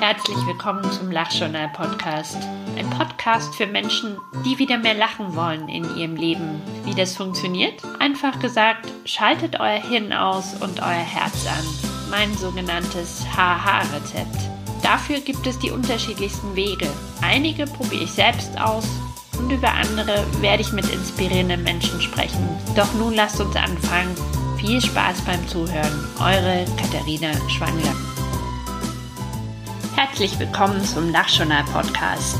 Herzlich willkommen zum Lachjournal Podcast. Ein Podcast für Menschen, die wieder mehr lachen wollen in ihrem Leben. Wie das funktioniert? Einfach gesagt, schaltet euer Hirn aus und euer Herz an. Mein sogenanntes HH-Rezept. Dafür gibt es die unterschiedlichsten Wege. Einige probiere ich selbst aus und über andere werde ich mit inspirierenden Menschen sprechen. Doch nun lasst uns anfangen. Viel Spaß beim Zuhören. Eure Katharina Schwangler. Herzlich willkommen zum Nachjournal Podcast.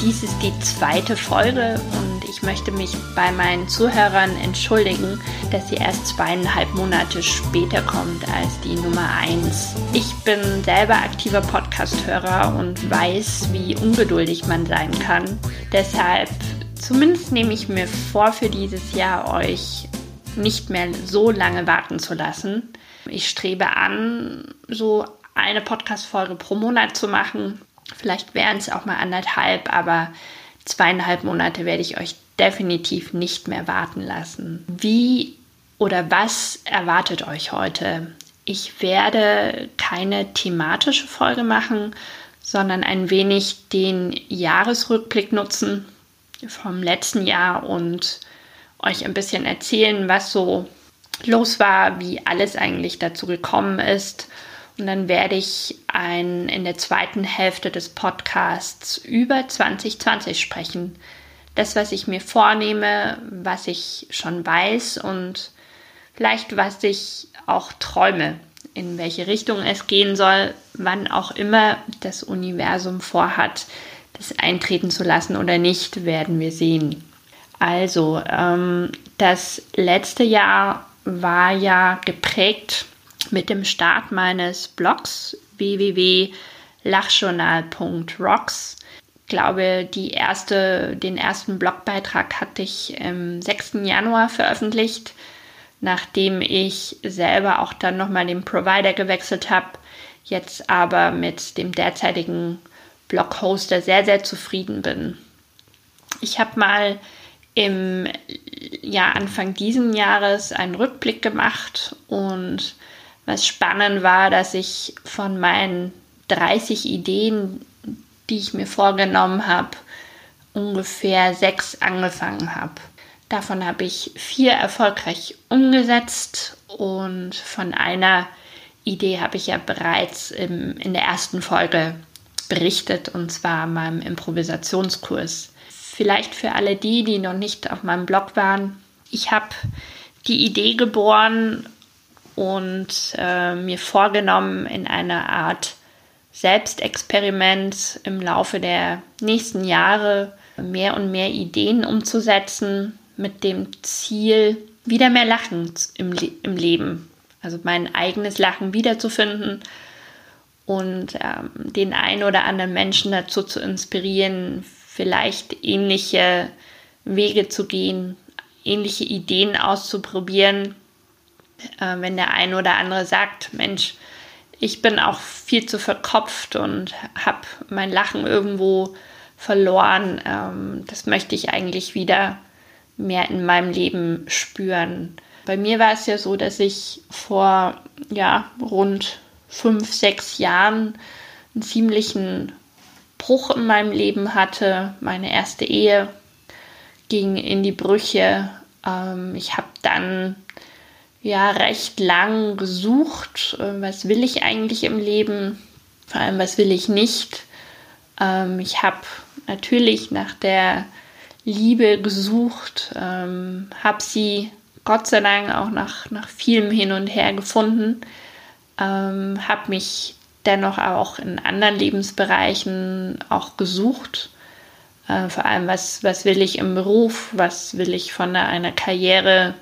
Dies ist die zweite Folge und ich möchte mich bei meinen Zuhörern entschuldigen, dass sie erst zweieinhalb Monate später kommt als die Nummer 1. Ich bin selber aktiver Podcast-Hörer und weiß, wie ungeduldig man sein kann. Deshalb, zumindest nehme ich mir vor, für dieses Jahr euch nicht mehr so lange warten zu lassen. Ich strebe an, so eine Podcast-Folge pro Monat zu machen. Vielleicht wären es auch mal anderthalb, aber zweieinhalb Monate werde ich euch definitiv nicht mehr warten lassen. Wie oder was erwartet euch heute? Ich werde keine thematische Folge machen, sondern ein wenig den Jahresrückblick nutzen vom letzten Jahr und euch ein bisschen erzählen, was so los war, wie alles eigentlich dazu gekommen ist und dann werde ich ein, in der zweiten Hälfte des Podcasts über 2020 sprechen. Das, was ich mir vornehme, was ich schon weiß und vielleicht was ich auch träume, in welche Richtung es gehen soll, wann auch immer das Universum vorhat, das eintreten zu lassen oder nicht, werden wir sehen. Also, ähm, das letzte Jahr war ja geprägt mit dem Start meines Blogs www.lachjournal.rocks. Ich glaube, die erste, den ersten Blogbeitrag hatte ich am 6. Januar veröffentlicht, nachdem ich selber auch dann nochmal den Provider gewechselt habe, jetzt aber mit dem derzeitigen Bloghoster sehr, sehr zufrieden bin. Ich habe mal im Jahr Anfang diesen Jahres einen Rückblick gemacht und was spannend war, dass ich von meinen 30 Ideen, die ich mir vorgenommen habe, ungefähr sechs angefangen habe. Davon habe ich vier erfolgreich umgesetzt und von einer Idee habe ich ja bereits im, in der ersten Folge berichtet und zwar meinem Improvisationskurs. Vielleicht für alle die, die noch nicht auf meinem Blog waren. Ich habe die Idee geboren und äh, mir vorgenommen, in einer Art Selbstexperiment im Laufe der nächsten Jahre mehr und mehr Ideen umzusetzen mit dem Ziel, wieder mehr Lachen im, Le im Leben. Also mein eigenes Lachen wiederzufinden und ähm, den einen oder anderen Menschen dazu zu inspirieren, vielleicht ähnliche Wege zu gehen, ähnliche Ideen auszuprobieren äh, wenn der eine oder andere sagt, Mensch, ich bin auch viel zu verkopft und habe mein Lachen irgendwo verloren. Ähm, das möchte ich eigentlich wieder mehr in meinem Leben spüren. Bei mir war es ja so, dass ich vor ja, rund fünf, sechs Jahren einen ziemlichen Bruch in meinem Leben hatte. Meine erste Ehe ging in die Brüche. Ähm, ich habe dann ja recht lang gesucht, äh, was will ich eigentlich im Leben, vor allem was will ich nicht. Ähm, ich habe natürlich nach der Liebe gesucht, ähm, habe sie Gott sei Dank auch nach, nach vielem Hin und Her gefunden, ähm, habe mich dennoch auch in anderen Lebensbereichen auch gesucht. Äh, vor allem, was, was will ich im Beruf, was will ich von einer, Karriere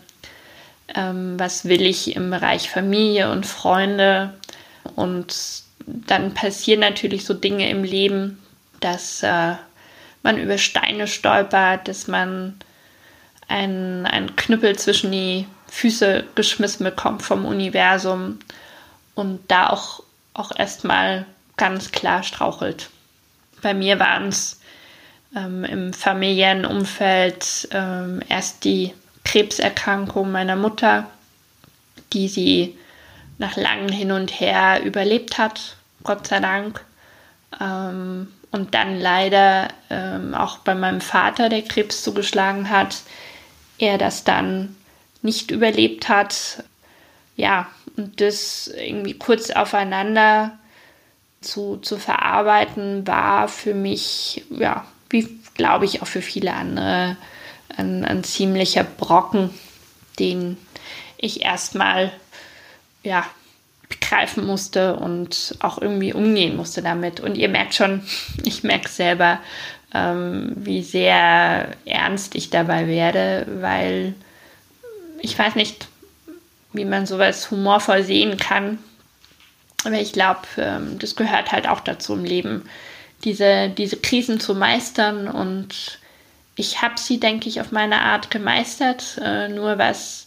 ähm, was will ich im Bereich Familie und Freunde. Und dann passieren natürlich so Dinge im Leben, dass äh, man über Steine stolpert, dass man einen, einen Knüppel zwischen die Füße geschmissen bekommt vom Universum und da auch, auch erstmal ganz klar strauchelt. Bei mir waren es ähm, im familiären Umfeld ähm, erst die Krebserkrankung meiner Mutter, die sie nach langem Hin und Her überlebt hat, Gott sei Dank. Ähm, und dann leider ähm, auch bei meinem Vater der Krebs zugeschlagen hat, er das dann nicht überlebt hat. Ja, und das irgendwie kurz aufeinander zu, zu verarbeiten, war für mich, ja, wie glaube ich auch für viele andere, ein, ein ziemlicher Brocken, den ich erstmal ja, begreifen musste und auch irgendwie umgehen musste damit. Und ihr merkt schon, ich merke selber, ähm, wie sehr ernst ich dabei werde, weil ich weiß nicht, wie man sowas humorvoll sehen kann. Aber ich glaube, ähm, das gehört halt auch dazu im Leben, diese, diese Krisen zu meistern. Und ich habe sie, denke ich, auf meine Art gemeistert. Äh, nur was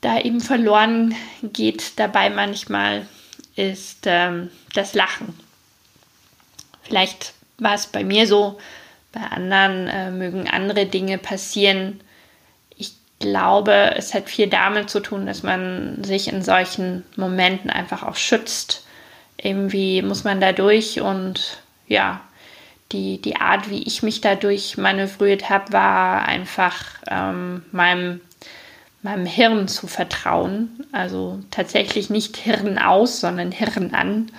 da eben verloren geht dabei manchmal, ist ähm, das Lachen. Vielleicht war es bei mir so, bei anderen äh, mögen andere Dinge passieren. Ich glaube, es hat viel damit zu tun, dass man sich in solchen Momenten einfach auch schützt. Irgendwie muss man da durch und ja, die, die Art, wie ich mich dadurch manövriert habe, war einfach ähm, meinem meinem Hirn zu vertrauen. Also tatsächlich nicht Hirn aus, sondern Hirn an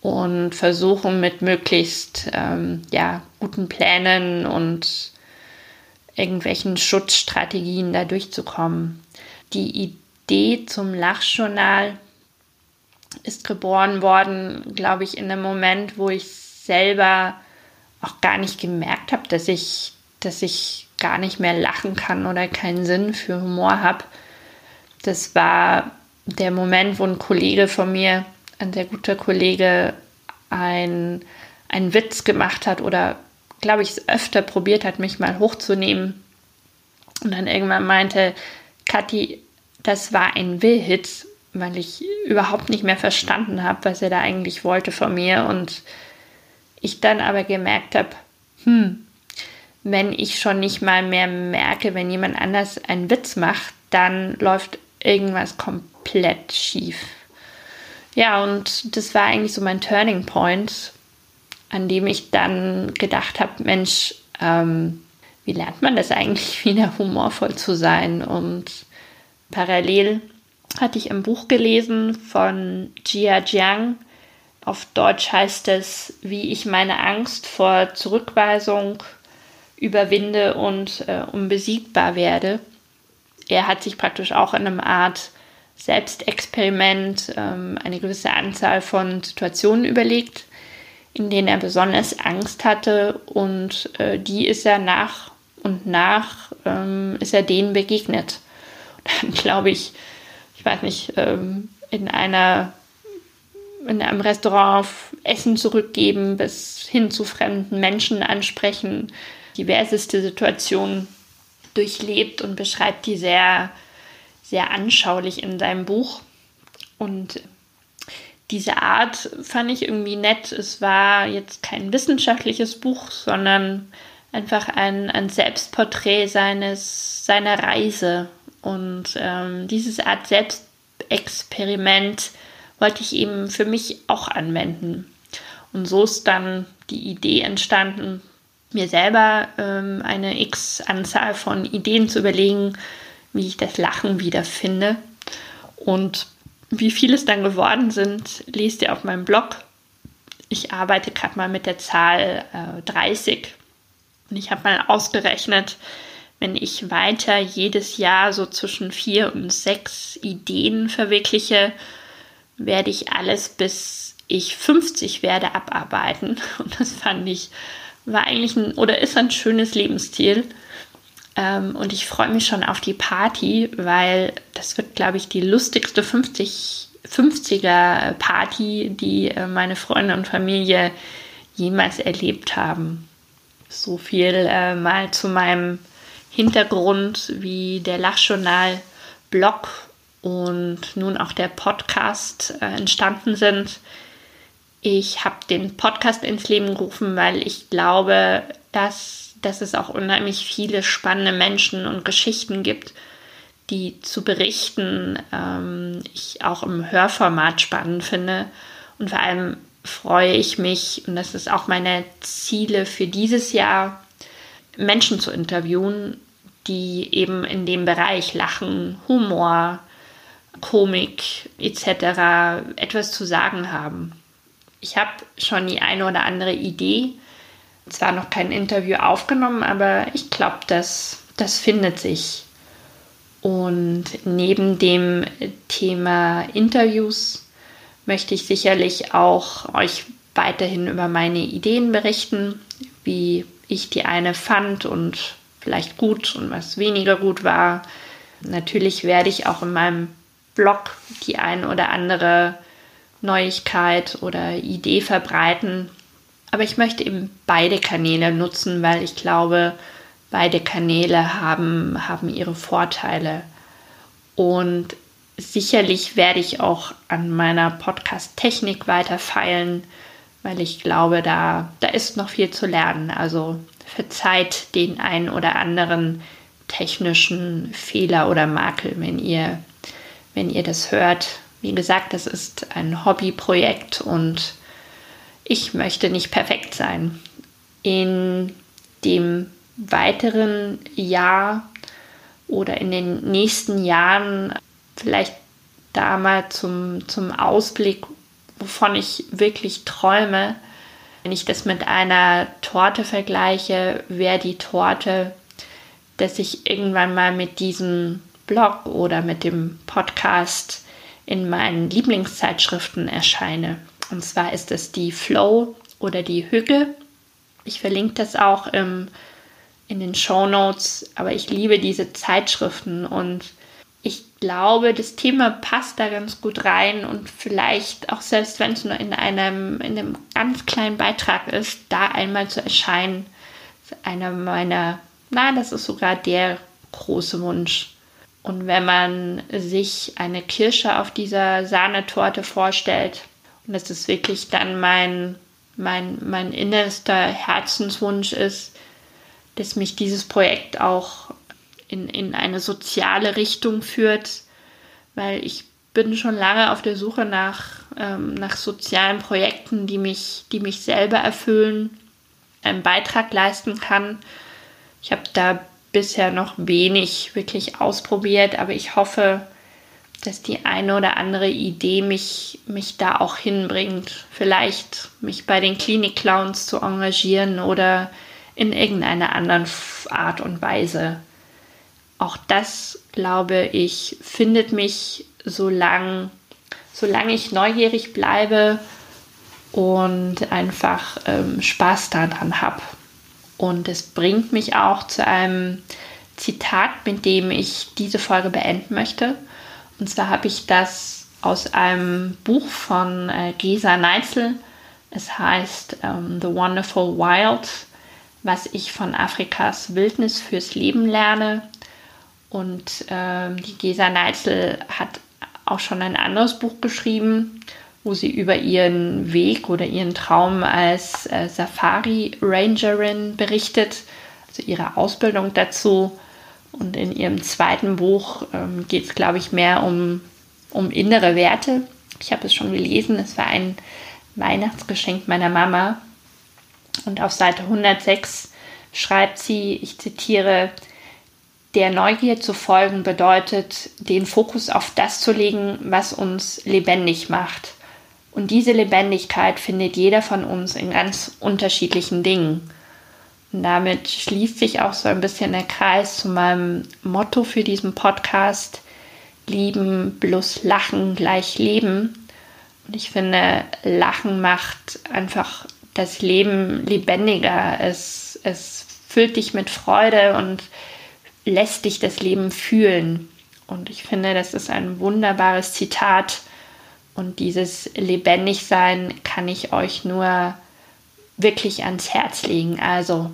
und versuchen mit möglichst ähm, ja, guten Plänen und irgendwelchen Schutzstrategien da durchzukommen. Die Idee zum Lachjournal ist geboren worden, glaube ich, in einem Moment, wo ich selber auch gar nicht gemerkt habe, dass ich, dass ich gar nicht mehr lachen kann oder keinen Sinn für Humor habe. Das war der Moment, wo ein Kollege von mir, ein sehr guter Kollege, ein, einen Witz gemacht hat oder, glaube ich, es öfter probiert hat, mich mal hochzunehmen. Und dann irgendwann meinte, Kathi, das war ein Will-Hit, weil ich überhaupt nicht mehr verstanden habe, was er da eigentlich wollte von mir. Und ich dann aber gemerkt habe, hm, wenn ich schon nicht mal mehr merke, wenn jemand anders einen Witz macht, dann läuft irgendwas komplett schief. Ja, und das war eigentlich so mein Turning Point, an dem ich dann gedacht habe, Mensch, ähm, wie lernt man das eigentlich wieder humorvoll zu sein? Und parallel hatte ich ein Buch gelesen von Jia Jiang. Auf Deutsch heißt es, wie ich meine Angst vor Zurückweisung überwinde und äh, unbesiegbar werde. Er hat sich praktisch auch in einem Art Selbstexperiment ähm, eine gewisse Anzahl von Situationen überlegt, in denen er besonders Angst hatte und äh, die ist er nach und nach ähm, ist er denen begegnet. Und dann glaube ich, ich weiß nicht, ähm, in einer in einem Restaurant Essen zurückgeben, bis hin zu fremden Menschen ansprechen, diverseste Situationen durchlebt und beschreibt die sehr, sehr anschaulich in seinem Buch. Und diese Art fand ich irgendwie nett. Es war jetzt kein wissenschaftliches Buch, sondern einfach ein, ein Selbstporträt seines, seiner Reise. Und ähm, dieses Art Selbstexperiment wollte ich eben für mich auch anwenden. Und so ist dann die Idee entstanden, mir selber ähm, eine X-Anzahl von Ideen zu überlegen, wie ich das Lachen wiederfinde. Und wie viele es dann geworden sind, lest ihr auf meinem Blog. Ich arbeite gerade mal mit der Zahl äh, 30 und ich habe mal ausgerechnet, wenn ich weiter jedes Jahr so zwischen vier und sechs Ideen verwirkliche, werde ich alles bis ich 50 werde abarbeiten. Und das fand ich war eigentlich ein oder ist ein schönes Lebensstil. Ähm, und ich freue mich schon auf die Party, weil das wird, glaube ich, die lustigste 50, 50er Party, die äh, meine Freunde und Familie jemals erlebt haben. So viel äh, mal zu meinem Hintergrund, wie der Lachjournal-Blog und nun auch der Podcast äh, entstanden sind. Ich habe den Podcast ins Leben gerufen, weil ich glaube, dass, dass es auch unheimlich viele spannende Menschen und Geschichten gibt, die zu berichten ähm, ich auch im Hörformat spannend finde. Und vor allem freue ich mich, und das ist auch meine Ziele für dieses Jahr, Menschen zu interviewen, die eben in dem Bereich Lachen, Humor, Komik etc. etwas zu sagen haben. Ich habe schon die eine oder andere Idee, zwar noch kein Interview aufgenommen, aber ich glaube, das, das findet sich. Und neben dem Thema Interviews möchte ich sicherlich auch euch weiterhin über meine Ideen berichten, wie ich die eine fand und vielleicht gut und was weniger gut war. Natürlich werde ich auch in meinem Blog die ein oder andere Neuigkeit oder Idee verbreiten. Aber ich möchte eben beide Kanäle nutzen, weil ich glaube, beide Kanäle haben, haben ihre Vorteile. Und sicherlich werde ich auch an meiner Podcast-Technik weiter feilen, weil ich glaube, da, da ist noch viel zu lernen. Also verzeiht den einen oder anderen technischen Fehler oder Makel, wenn ihr, wenn ihr das hört. Wie gesagt, das ist ein Hobbyprojekt und ich möchte nicht perfekt sein. In dem weiteren Jahr oder in den nächsten Jahren vielleicht da mal zum, zum Ausblick, wovon ich wirklich träume. Wenn ich das mit einer Torte vergleiche, wäre die Torte, dass ich irgendwann mal mit diesem Blog oder mit dem Podcast in meinen Lieblingszeitschriften erscheine. Und zwar ist es die Flow oder die Hügge. Ich verlinke das auch im, in den Show Notes, aber ich liebe diese Zeitschriften und ich glaube, das Thema passt da ganz gut rein und vielleicht auch selbst wenn es nur in einem, in einem ganz kleinen Beitrag ist, da einmal zu erscheinen, ist einer meiner, nein, das ist sogar der große Wunsch. Und wenn man sich eine Kirsche auf dieser Sahnetorte vorstellt, und das ist wirklich dann mein, mein, mein innerster Herzenswunsch ist, dass mich dieses Projekt auch in, in eine soziale Richtung führt, weil ich bin schon lange auf der Suche nach, ähm, nach sozialen Projekten, die mich, die mich selber erfüllen, einen Beitrag leisten kann. Ich habe da bisher noch wenig wirklich ausprobiert, aber ich hoffe, dass die eine oder andere Idee mich, mich da auch hinbringt. Vielleicht mich bei den Klinik-Clowns zu engagieren oder in irgendeiner anderen Art und Weise. Auch das, glaube ich, findet mich, solange, solange ich neugierig bleibe und einfach ähm, Spaß daran habe. Und es bringt mich auch zu einem Zitat, mit dem ich diese Folge beenden möchte. Und zwar habe ich das aus einem Buch von äh, Gesa Neitzel. Es heißt ähm, The Wonderful Wild, was ich von Afrikas Wildnis fürs Leben lerne. Und ähm, die Gesa Neitzel hat auch schon ein anderes Buch geschrieben, wo sie über ihren Weg oder ihren Traum als äh, Safari-Rangerin berichtet, also ihre Ausbildung dazu. Und in ihrem zweiten Buch ähm, geht es, glaube ich, mehr um, um innere Werte. Ich habe es schon gelesen, es war ein Weihnachtsgeschenk meiner Mama. Und auf Seite 106 schreibt sie, ich zitiere, der Neugier zu folgen bedeutet, den Fokus auf das zu legen, was uns lebendig macht. Und diese Lebendigkeit findet jeder von uns in ganz unterschiedlichen Dingen. Und damit schließt sich auch so ein bisschen der Kreis zu meinem Motto für diesen Podcast. Lieben plus Lachen gleich Leben. Und ich finde, Lachen macht einfach das Leben lebendiger. Es, es füllt dich mit Freude und lässt dich das Leben fühlen. Und ich finde, das ist ein wunderbares Zitat. Und dieses Lebendigsein kann ich euch nur wirklich ans Herz legen. Also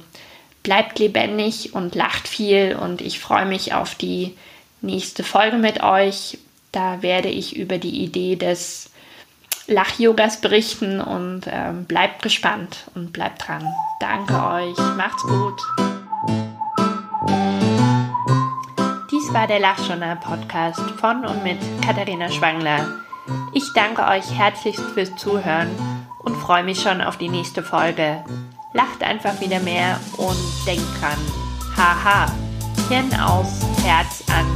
bleibt lebendig und lacht viel und ich freue mich auf die nächste Folge mit euch. Da werde ich über die Idee des Lach-Yogas berichten und ähm, bleibt gespannt und bleibt dran. Danke euch, macht's gut. war der Lachjournal Podcast von und mit Katharina Schwangler. Ich danke euch herzlichst fürs Zuhören und freue mich schon auf die nächste Folge. Lacht einfach wieder mehr und denkt dran. Haha. Hirn aus, Herz an